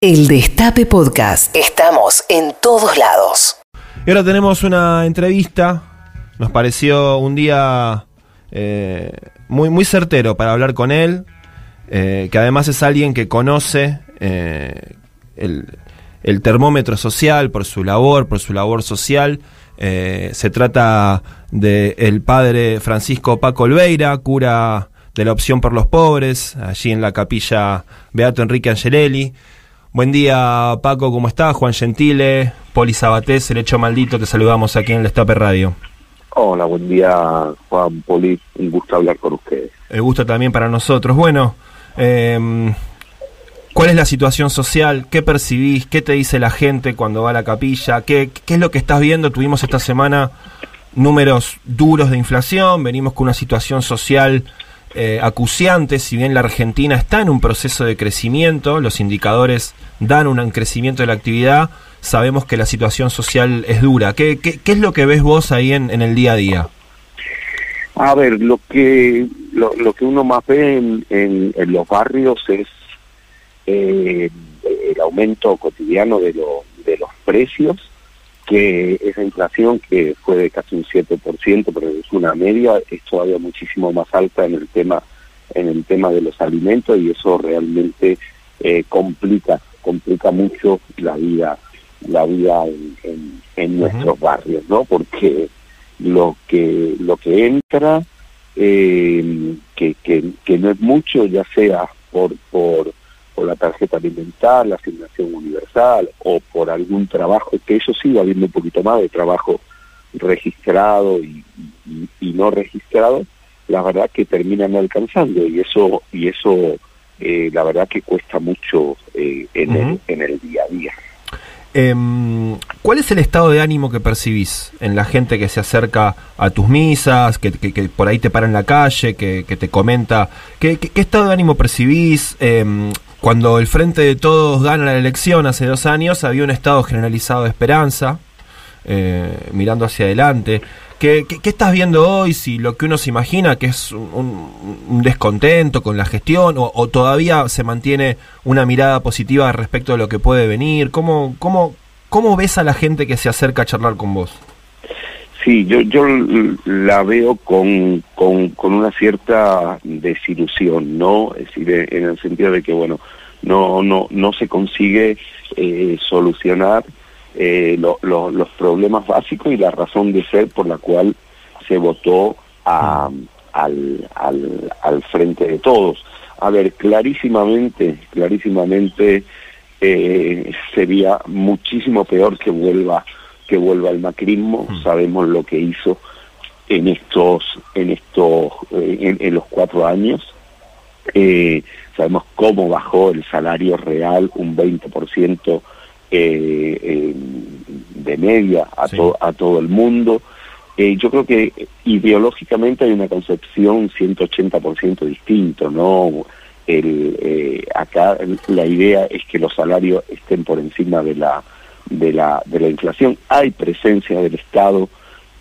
El Destape Podcast. Estamos en todos lados. Y ahora tenemos una entrevista. Nos pareció un día eh, muy, muy certero para hablar con él. eh, que además es alguien que conoce eh, el, el termómetro social por su labor, por su labor social. Eh, se trata del el padre Francisco Paco Olveira, cura de la opción por los pobres, allí en la capilla Beato Enrique Angelelli. Buen día, Paco, ¿cómo estás? Juan Gentile, Poli Sabatés, el hecho maldito, te saludamos aquí en el Destape Radio. Hola, buen día, Juan Poli. Un gusto hablar con ustedes. El gusto también para nosotros. Bueno, eh, ¿cuál es la situación social? ¿Qué percibís? ¿Qué te dice la gente cuando va a la capilla? ¿Qué, qué es lo que estás viendo? Tuvimos esta semana números duros de inflación, venimos con una situación social eh, acuciante, si bien la Argentina está en un proceso de crecimiento, los indicadores dan un crecimiento de la actividad, sabemos que la situación social es dura. ¿Qué, es lo que ves vos ahí en, el día a día? A ver, lo que lo, lo que uno más ve en, en, los barrios es eh, el aumento cotidiano de, de los precios, que esa inflación que fue de casi un 7%, pero es una media, es todavía muchísimo más alta en el tema en el tema de los alimentos y eso realmente eh, complica complica mucho la vida la vida en, en, en nuestros barrios, ¿no? Porque lo que lo que entra eh, que, que, que no es mucho ya sea por por tarjeta alimentar, la asignación universal o por algún trabajo, que eso sí va habiendo un poquito más de trabajo registrado y, y, y no registrado, la verdad que terminan alcanzando y eso y eso eh, la verdad que cuesta mucho eh, en, uh -huh. el, en el día a día. Eh, ¿Cuál es el estado de ánimo que percibís en la gente que se acerca a tus misas, que, que, que por ahí te para en la calle, que, que te comenta? ¿Qué, ¿Qué, estado de ánimo percibís? Em, cuando el Frente de Todos gana la elección hace dos años, había un estado generalizado de esperanza, eh, mirando hacia adelante. ¿Qué, ¿Qué, estás viendo hoy? Si lo que uno se imagina que es un, descontento con la gestión o, o, todavía se mantiene una mirada positiva respecto de lo que puede venir. ¿Cómo, cómo, cómo ves a la gente que se acerca a charlar con vos? Sí, yo, yo la veo con, con, con una cierta desilusión, ¿no? Es decir, en el sentido de que, bueno, no, no, no se consigue eh, solucionar eh, lo, lo, los problemas básicos y la razón de ser por la cual se votó a, al, al, al frente de todos. A ver, clarísimamente, clarísimamente eh, sería muchísimo peor que vuelva que vuelva el macrismo. Mm. Sabemos lo que hizo en estos en estos eh, en, en, los cuatro años. Eh, sabemos cómo bajó el salario real un 20% eh, eh, de media a, sí. to, a todo el mundo. Eh, yo creo que ideológicamente hay una concepción 180% distinto, ¿no? El, eh, acá la idea es que los salarios estén por encima de la de la de la inflación. Hay presencia del Estado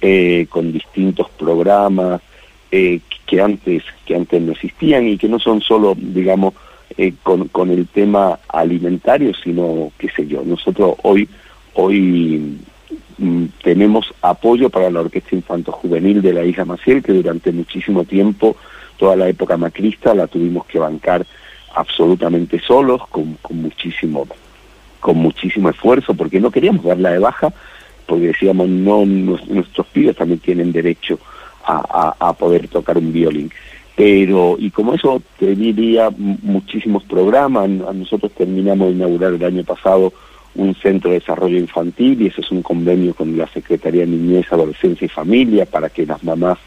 eh, con distintos programas eh, que antes que antes no existían y que no son solo, digamos, eh, con, con el tema alimentario, sino, qué sé yo, nosotros hoy, hoy mm, tenemos apoyo para la Orquesta Infanto Juvenil de la Isla Maciel, que durante muchísimo tiempo, toda la época macrista, la tuvimos que bancar absolutamente solos, con, con muchísimo con muchísimo esfuerzo, porque no queríamos darla de baja, porque decíamos, no, nuestros pibes también tienen derecho a, poder tocar un violín. Pero y como eso tendría muchísimos programas, nosotros terminamos de inaugurar el año pasado un centro de desarrollo infantil y eso es un convenio con la Secretaría de Niñez, Adolescencia y Familia para que las mamás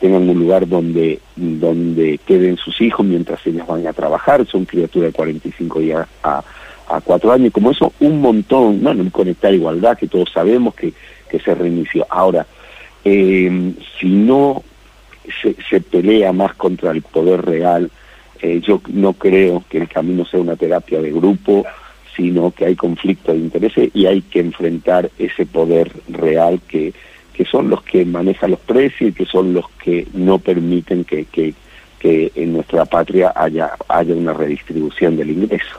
tengan un lugar donde donde queden sus hijos mientras ellas van a trabajar, son criaturas de 45 días a, a 4 años, como eso un montón, bueno, Conectar Igualdad que todos sabemos que, que se reinició. Ahora, eh, si no se, se, pelea más contra el poder real. Eh, yo no creo que el camino sea una terapia de grupo, sino que hay conflicto de intereses y hay que enfrentar ese poder real que, que son los que manejan los precios y que son los que no permiten que, que, que en nuestra patria haya, haya una redistribución del ingreso.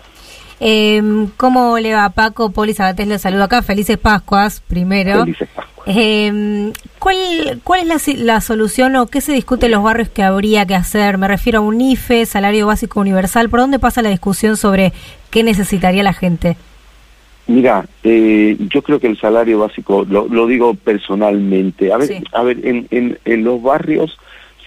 Eh, ¿Cómo le va Paco? Poli Sabatés le saludo acá. Felices Pascuas, primero. Felices Pascuas. Eh, ¿Cuál, cuál es la, la, solución o qué se discute en los barrios que habría que hacer? Me refiero a un IFE, salario básico universal. ¿Por dónde pasa la discusión sobre qué necesitaría la gente? Mira, eh, yo creo que el salario básico, lo, lo digo personalmente, a ver, sí. a ver, en, en, en, los barrios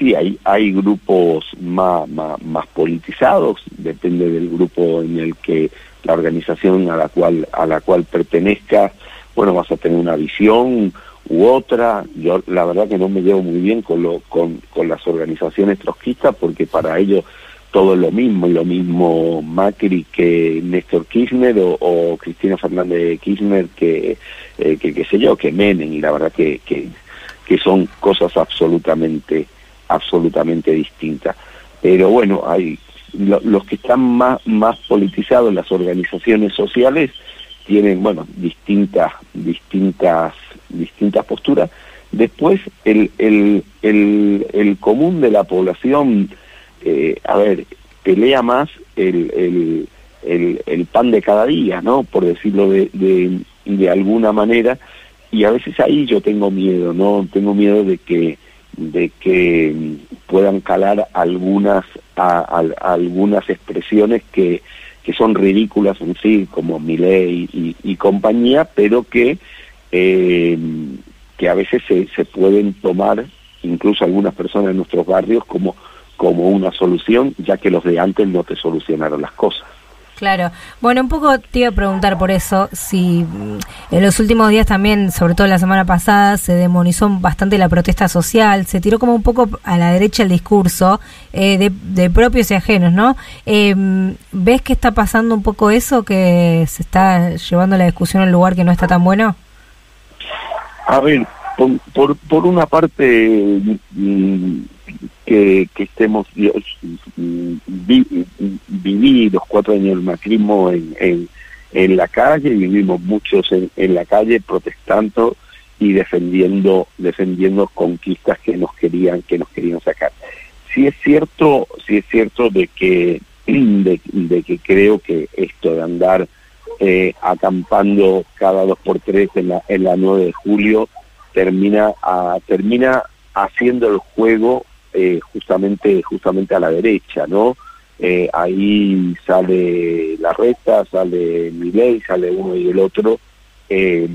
sí hay, hay grupos más, más, más, politizados, depende del grupo en el que la organización a la cual, a la cual pertenezca, bueno, vas a tener una visión u otra. Yo la verdad que no me llevo muy bien con, lo, con, con las organizaciones trotskistas porque para ellos todo es lo mismo, lo mismo Macri que Néstor Kirchner o, o Cristina Fernández de Kirchner que, eh, que qué sé yo, que Menem, y la verdad que, que, que son cosas absolutamente, absolutamente distintas. Pero bueno, hay lo, los que están más, más politizados, las organizaciones sociales, tienen, bueno, distintas, distintas, distintas posturas. Después, el, el, el, el común de la población eh, a ver, pelea más el, el, el, el, pan de cada día, ¿no? Por decirlo de, de, de, alguna manera, y a veces ahí yo tengo miedo, ¿no? Tengo miedo de que de que puedan calar algunas a algunas expresiones que, que son ridículas en sí, como Miley y, y compañía, pero que eh, que a veces se, se pueden tomar, incluso algunas personas en nuestros barrios, como como una solución, ya que los de antes no te solucionaron las cosas. Claro. Bueno, un poco te iba a preguntar por eso, si en los últimos días también, sobre todo la semana pasada, se demonizó bastante la protesta social, se tiró como un poco a la derecha el discurso eh, de, de, propios y ajenos, ¿no? Eh, ¿Ves que está pasando un poco eso, que se está llevando la discusión a un lugar que no está tan bueno? A ver, por, por, una parte... Mmm, que, que estemos vi, viví los cuatro años del macrismo en, en, en la calle vivimos muchos en, en, la calle protestando y defendiendo defendiendo conquistas que nos querían que nos querían sacar. Sí es cierto sí es cierto de que de, de que creo que esto de andar eh, acampando cada dos por tres en la en la 9 de julio termina a, termina haciendo el juego eh, justamente justamente a la derecha, ¿no? Eh, ahí sale la reta, sale Milei, sale uno y el otro, eh,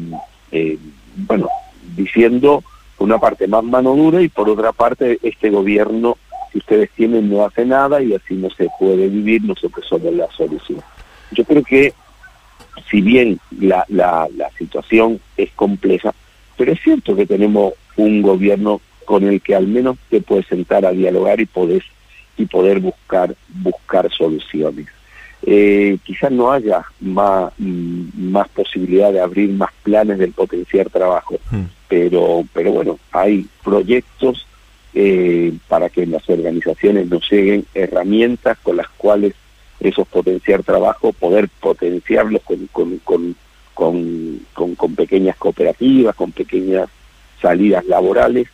bueno, diciendo una parte más mano dura y por otra parte este gobierno que ustedes tienen no hace nada y así no se puede vivir, nosotros somos la solución. Yo creo que si bien la, la, la situación es compleja, pero es cierto que tenemos un gobierno con el que al menos te puedes sentar a dialogar y podés y poder buscar buscar soluciones. Eh, quizás no haya más, más posibilidad de abrir más planes del potenciar trabajo, mm. pero, pero bueno, hay proyectos eh, para que las organizaciones nos lleguen herramientas con las cuales esos potenciar trabajo, poder potenciarlos con, con, con, con, con, pequeñas cooperativas, con pequeñas salidas laborales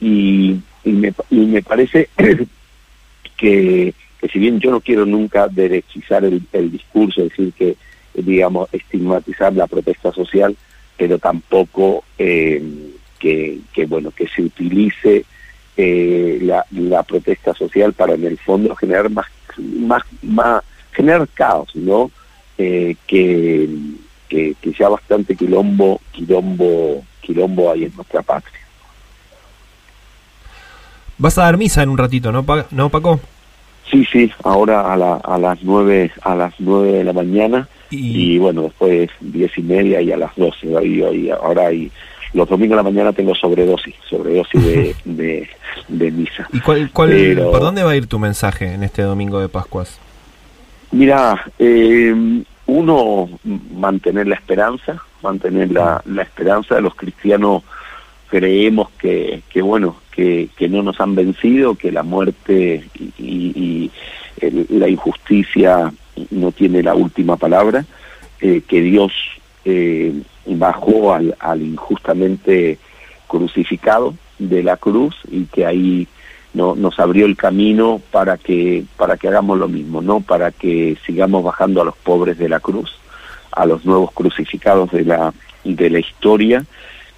y, me, y me parece que, que si bien yo no quiero nunca derechizar el, discurso, decir que, digamos, estigmatizar la protesta social, pero tampoco eh, que, que, bueno, que se utilice eh, la, la protesta social para en el fondo generar más, más, más generar caos, ¿no? Eh, que, que, que ya bastante quilombo, quilombo, quilombo hay en nuestra patria. Vas a dar misa en un ratito, ¿no, pa ¿no Paco? Sí, sí, ahora a, la, a las nueve a las nueve de la mañana y, y bueno, después diez y media y a las doce. Y, y ahora y los domingos de la mañana tengo sobredosis, sobredosis de, de, de misa. ¿Y cuál, cuál, Pero, por dónde va a ir tu mensaje en este domingo de Pascuas? Mira, eh, uno, mantener la esperanza, mantener la, la esperanza. De los cristianos creemos que, que bueno, que, que, no nos han vencido, que la muerte y, y, y el, la injusticia no tiene la última palabra, eh, que Dios eh, bajó al, al, injustamente crucificado de la cruz y que ahí no, nos abrió el camino para que, para que hagamos lo mismo, ¿no? Para que sigamos bajando a los pobres de la cruz, a los nuevos crucificados de la, de la historia,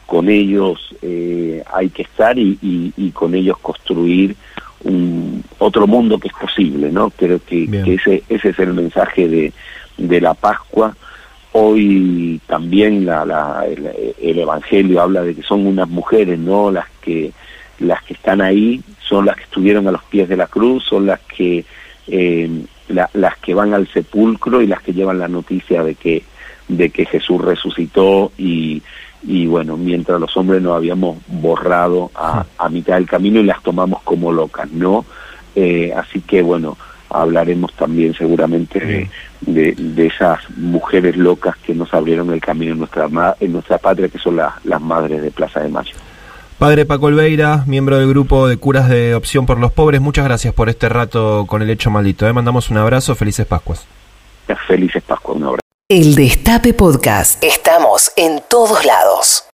con ellos eh, hay que estar y, y, con ellos construir un otro mundo que es posible, ¿no? Creo que, que, ese, ese es el mensaje de, de la Pascua. Hoy también la, la, el, el, Evangelio habla de que son unas mujeres, ¿no? Las que las que están ahí son las que estuvieron a los pies de la cruz, son las que eh, la, las que van al sepulcro y las que llevan la noticia de que de que Jesús resucitó y, y bueno, mientras los hombres nos habíamos borrado a, a mitad del camino y las tomamos como locas, ¿no? Eh, así que bueno, hablaremos también seguramente de, de, esas mujeres locas que nos abrieron el camino en nuestra, en nuestra patria, que son las madres de Plaza de Mayo. Padre Paco Olveira, miembro del grupo de curas de Opción por los Pobres, muchas gracias por este rato con el hecho maldito. ¿eh? Mandamos un abrazo, felices Pascuas. Felices Pascuas, un abrazo. El Destape Podcast. Estamos en todos lados.